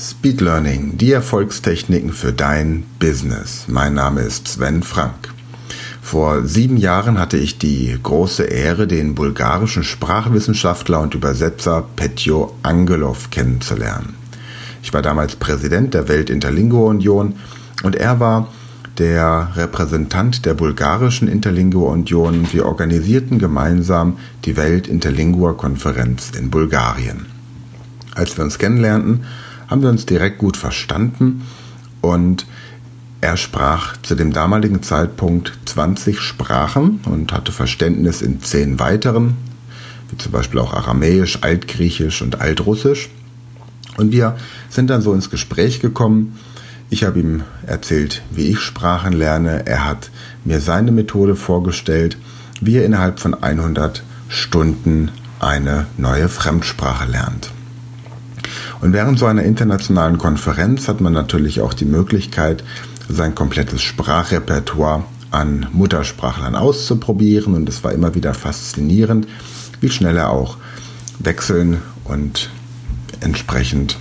Speed Learning, die Erfolgstechniken für dein Business. Mein Name ist Sven Frank. Vor sieben Jahren hatte ich die große Ehre, den bulgarischen Sprachwissenschaftler und Übersetzer Petjo Angelov kennenzulernen. Ich war damals Präsident der Welt-Interlingua-Union und er war der Repräsentant der bulgarischen Interlingua-Union. Wir organisierten gemeinsam die Welt-Interlingua-Konferenz in Bulgarien. Als wir uns kennenlernten, haben wir uns direkt gut verstanden und er sprach zu dem damaligen Zeitpunkt 20 Sprachen und hatte Verständnis in zehn weiteren, wie zum Beispiel auch Aramäisch, Altgriechisch und Altrussisch. Und wir sind dann so ins Gespräch gekommen. Ich habe ihm erzählt, wie ich Sprachen lerne. Er hat mir seine Methode vorgestellt, wie er innerhalb von 100 Stunden eine neue Fremdsprache lernt. Und während so einer internationalen Konferenz hat man natürlich auch die Möglichkeit, sein komplettes Sprachrepertoire an Muttersprachlern auszuprobieren. Und es war immer wieder faszinierend, wie schnell er auch wechseln und entsprechend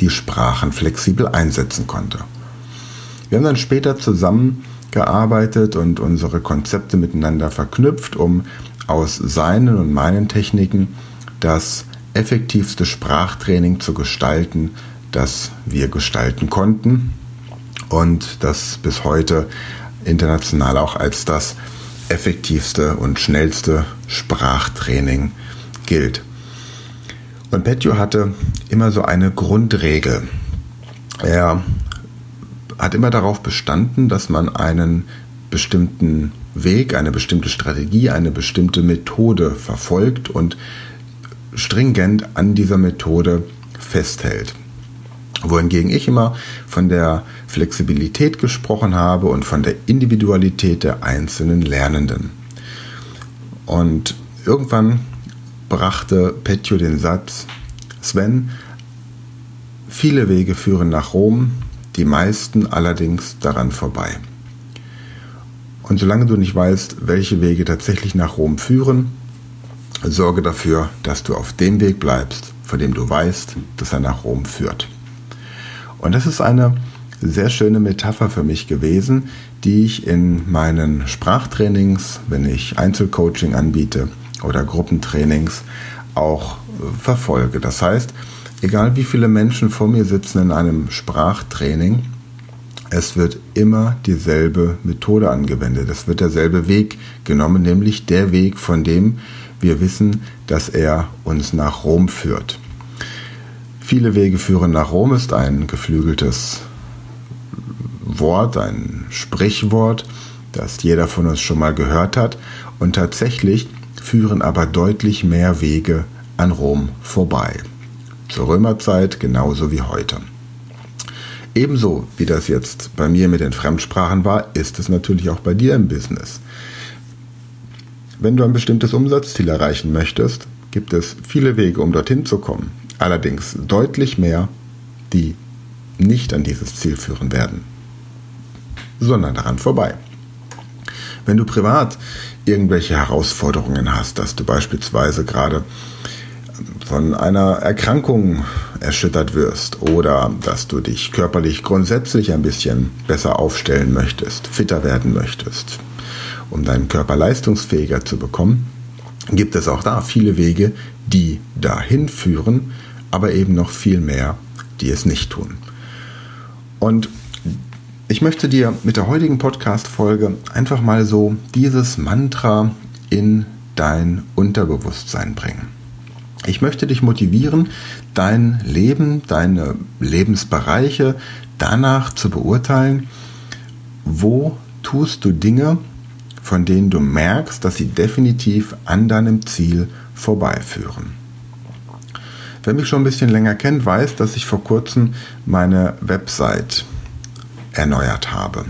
die Sprachen flexibel einsetzen konnte. Wir haben dann später zusammengearbeitet und unsere Konzepte miteinander verknüpft, um aus seinen und meinen Techniken das effektivste Sprachtraining zu gestalten, das wir gestalten konnten und das bis heute international auch als das effektivste und schnellste Sprachtraining gilt. Und Petjo hatte immer so eine Grundregel. Er hat immer darauf bestanden, dass man einen bestimmten Weg, eine bestimmte Strategie, eine bestimmte Methode verfolgt und stringent an dieser Methode festhält. Wohingegen ich immer von der Flexibilität gesprochen habe und von der Individualität der einzelnen Lernenden. Und irgendwann brachte Petjo den Satz, Sven, viele Wege führen nach Rom, die meisten allerdings daran vorbei. Und solange du nicht weißt, welche Wege tatsächlich nach Rom führen, Sorge dafür, dass du auf dem Weg bleibst, von dem du weißt, dass er nach Rom führt. Und das ist eine sehr schöne Metapher für mich gewesen, die ich in meinen Sprachtrainings, wenn ich Einzelcoaching anbiete oder Gruppentrainings, auch verfolge. Das heißt, egal wie viele Menschen vor mir sitzen in einem Sprachtraining, es wird immer dieselbe Methode angewendet. Es wird derselbe Weg genommen, nämlich der Weg, von dem wir wissen, dass er uns nach Rom führt. Viele Wege führen nach Rom ist ein geflügeltes Wort, ein Sprichwort, das jeder von uns schon mal gehört hat. Und tatsächlich führen aber deutlich mehr Wege an Rom vorbei. Zur Römerzeit genauso wie heute. Ebenso wie das jetzt bei mir mit den Fremdsprachen war, ist es natürlich auch bei dir im Business. Wenn du ein bestimmtes Umsatzziel erreichen möchtest, gibt es viele Wege, um dorthin zu kommen. Allerdings deutlich mehr, die nicht an dieses Ziel führen werden, sondern daran vorbei. Wenn du privat irgendwelche Herausforderungen hast, dass du beispielsweise gerade von einer Erkrankung erschüttert wirst oder dass du dich körperlich grundsätzlich ein bisschen besser aufstellen möchtest, fitter werden möchtest, um deinen Körper leistungsfähiger zu bekommen, gibt es auch da viele Wege, die dahin führen, aber eben noch viel mehr, die es nicht tun. Und ich möchte dir mit der heutigen Podcast-Folge einfach mal so dieses Mantra in dein Unterbewusstsein bringen. Ich möchte dich motivieren, dein Leben, deine Lebensbereiche danach zu beurteilen, wo tust du Dinge, von denen du merkst, dass sie definitiv an deinem Ziel vorbeiführen. Wer mich schon ein bisschen länger kennt, weiß, dass ich vor kurzem meine Website erneuert habe.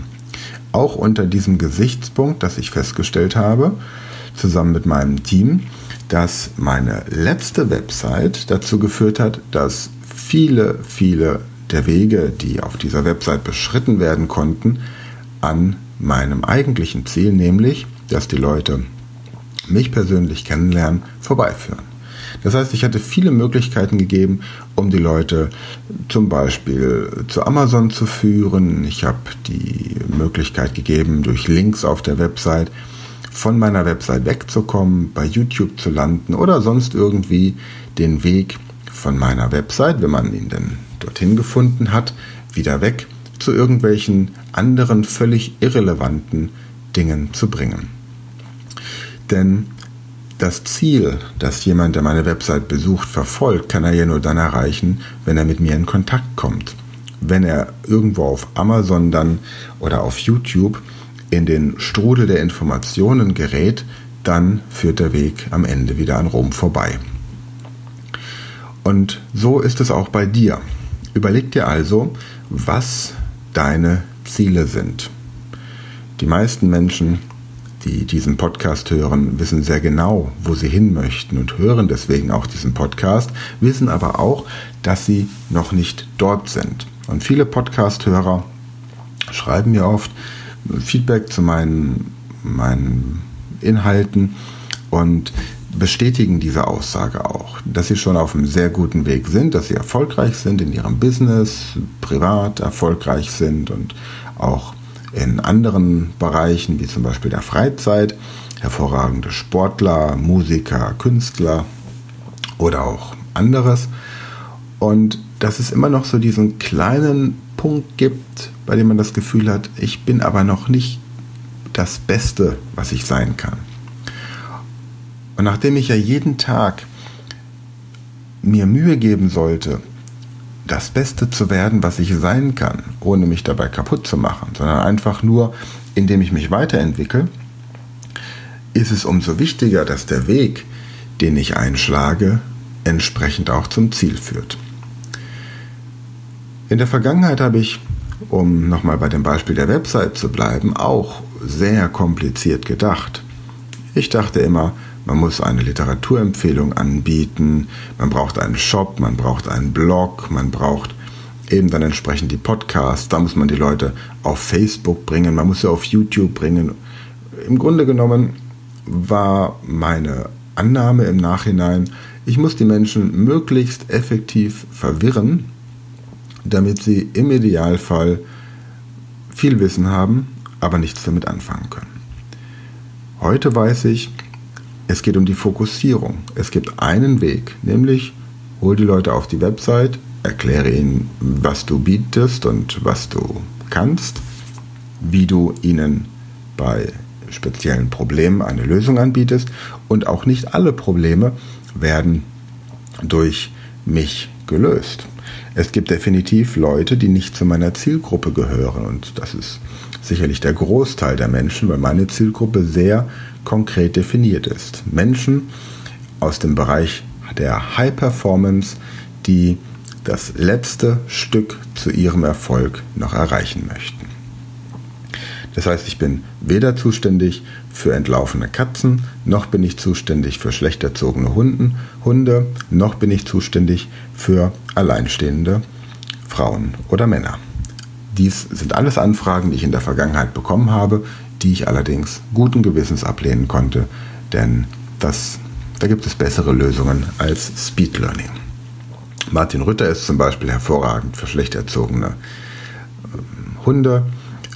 Auch unter diesem Gesichtspunkt, dass ich festgestellt habe, zusammen mit meinem Team, dass meine letzte Website dazu geführt hat, dass viele, viele der Wege, die auf dieser Website beschritten werden konnten, an meinem eigentlichen Ziel, nämlich, dass die Leute mich persönlich kennenlernen, vorbeiführen. Das heißt, ich hatte viele Möglichkeiten gegeben, um die Leute zum Beispiel zu Amazon zu führen. Ich habe die Möglichkeit gegeben, durch Links auf der Website von meiner Website wegzukommen, bei YouTube zu landen oder sonst irgendwie den Weg von meiner Website, wenn man ihn denn dorthin gefunden hat, wieder weg zu irgendwelchen anderen völlig irrelevanten Dingen zu bringen. Denn das Ziel, das jemand, der meine Website besucht, verfolgt, kann er ja nur dann erreichen, wenn er mit mir in Kontakt kommt. Wenn er irgendwo auf Amazon dann oder auf YouTube in den Strudel der Informationen gerät, dann führt der Weg am Ende wieder an Rom vorbei. Und so ist es auch bei dir. Überleg dir also, was deine Ziele sind. Die meisten Menschen, die diesen Podcast hören, wissen sehr genau, wo sie hin möchten und hören deswegen auch diesen Podcast, wissen aber auch, dass sie noch nicht dort sind. Und viele Podcast-Hörer schreiben mir oft Feedback zu meinen, meinen Inhalten und bestätigen diese Aussage auch, dass sie schon auf einem sehr guten Weg sind, dass sie erfolgreich sind in ihrem Business, privat erfolgreich sind und auch in anderen Bereichen, wie zum Beispiel der Freizeit, hervorragende Sportler, Musiker, Künstler oder auch anderes. Und dass es immer noch so diesen kleinen Punkt gibt, bei dem man das Gefühl hat, ich bin aber noch nicht das Beste, was ich sein kann. Und nachdem ich ja jeden Tag mir Mühe geben sollte, das Beste zu werden, was ich sein kann, ohne mich dabei kaputt zu machen, sondern einfach nur, indem ich mich weiterentwickle, ist es umso wichtiger, dass der Weg, den ich einschlage, entsprechend auch zum Ziel führt. In der Vergangenheit habe ich, um nochmal bei dem Beispiel der Website zu bleiben, auch sehr kompliziert gedacht. Ich dachte immer, man muss eine Literaturempfehlung anbieten, man braucht einen Shop, man braucht einen Blog, man braucht eben dann entsprechend die Podcasts, da muss man die Leute auf Facebook bringen, man muss sie auf YouTube bringen. Im Grunde genommen war meine Annahme im Nachhinein, ich muss die Menschen möglichst effektiv verwirren, damit sie im Idealfall viel Wissen haben, aber nichts damit anfangen können. Heute weiß ich, es geht um die Fokussierung. Es gibt einen Weg, nämlich hol die Leute auf die Website, erkläre ihnen, was du bietest und was du kannst, wie du ihnen bei speziellen Problemen eine Lösung anbietest und auch nicht alle Probleme werden durch mich gelöst. Es gibt definitiv Leute, die nicht zu meiner Zielgruppe gehören und das ist sicherlich der Großteil der Menschen, weil meine Zielgruppe sehr konkret definiert ist. Menschen aus dem Bereich der High Performance, die das letzte Stück zu ihrem Erfolg noch erreichen möchten. Das heißt, ich bin weder zuständig für entlaufene Katzen, noch bin ich zuständig für schlecht erzogene Hunden, Hunde, noch bin ich zuständig für alleinstehende Frauen oder Männer. Dies sind alles Anfragen, die ich in der Vergangenheit bekommen habe, die ich allerdings guten Gewissens ablehnen konnte, denn das, da gibt es bessere Lösungen als Speed Learning. Martin Rütter ist zum Beispiel hervorragend für schlecht erzogene ähm, Hunde.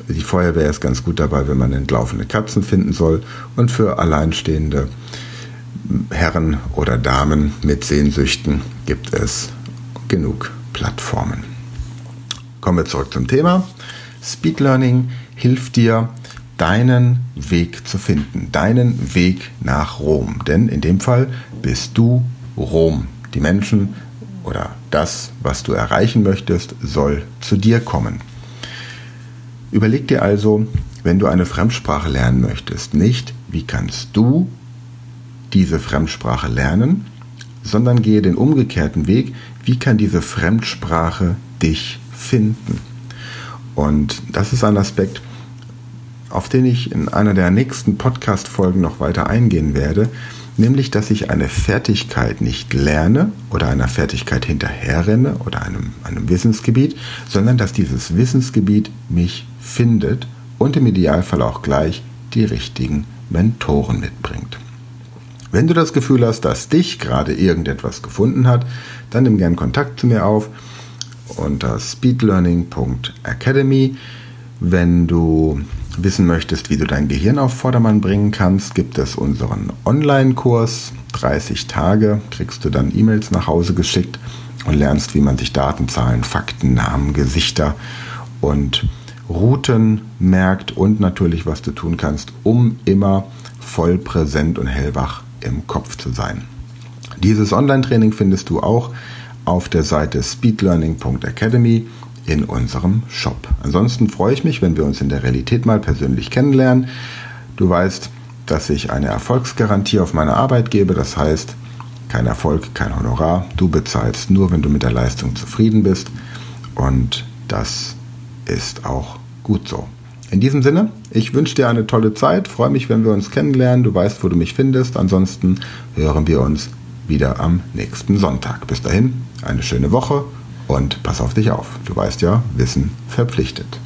Die Feuerwehr ist ganz gut dabei, wenn man entlaufene Katzen finden soll. Und für alleinstehende Herren oder Damen mit Sehnsüchten gibt es genug Plattformen. Kommen wir zurück zum Thema. Speed Learning hilft dir, deinen Weg zu finden, deinen Weg nach Rom. Denn in dem Fall bist du Rom. Die Menschen oder das, was du erreichen möchtest, soll zu dir kommen. Überleg dir also, wenn du eine Fremdsprache lernen möchtest, nicht, wie kannst du diese Fremdsprache lernen, sondern gehe den umgekehrten Weg, wie kann diese Fremdsprache dich finden. Und das ist ein Aspekt, auf den ich in einer der nächsten Podcast-Folgen noch weiter eingehen werde, nämlich dass ich eine Fertigkeit nicht lerne oder einer Fertigkeit hinterherrenne oder einem, einem Wissensgebiet, sondern dass dieses Wissensgebiet mich findet und im Idealfall auch gleich die richtigen Mentoren mitbringt. Wenn du das Gefühl hast, dass dich gerade irgendetwas gefunden hat, dann nimm gern Kontakt zu mir auf unter speedlearning.academy. Wenn du wissen möchtest, wie du dein Gehirn auf Vordermann bringen kannst, gibt es unseren Online-Kurs. 30 Tage kriegst du dann E-Mails nach Hause geschickt und lernst, wie man sich Daten, Zahlen, Fakten, Namen, Gesichter und Routen merkt und natürlich, was du tun kannst, um immer voll präsent und hellwach im Kopf zu sein. Dieses Online-Training findest du auch auf der Seite speedlearning.academy in unserem Shop. Ansonsten freue ich mich, wenn wir uns in der Realität mal persönlich kennenlernen. Du weißt, dass ich eine Erfolgsgarantie auf meine Arbeit gebe. Das heißt, kein Erfolg, kein Honorar. Du bezahlst nur, wenn du mit der Leistung zufrieden bist. Und das ist auch gut so. In diesem Sinne, ich wünsche dir eine tolle Zeit, freue mich, wenn wir uns kennenlernen. Du weißt, wo du mich findest. Ansonsten hören wir uns wieder am nächsten Sonntag. Bis dahin, eine schöne Woche und pass auf dich auf. Du weißt ja, Wissen verpflichtet.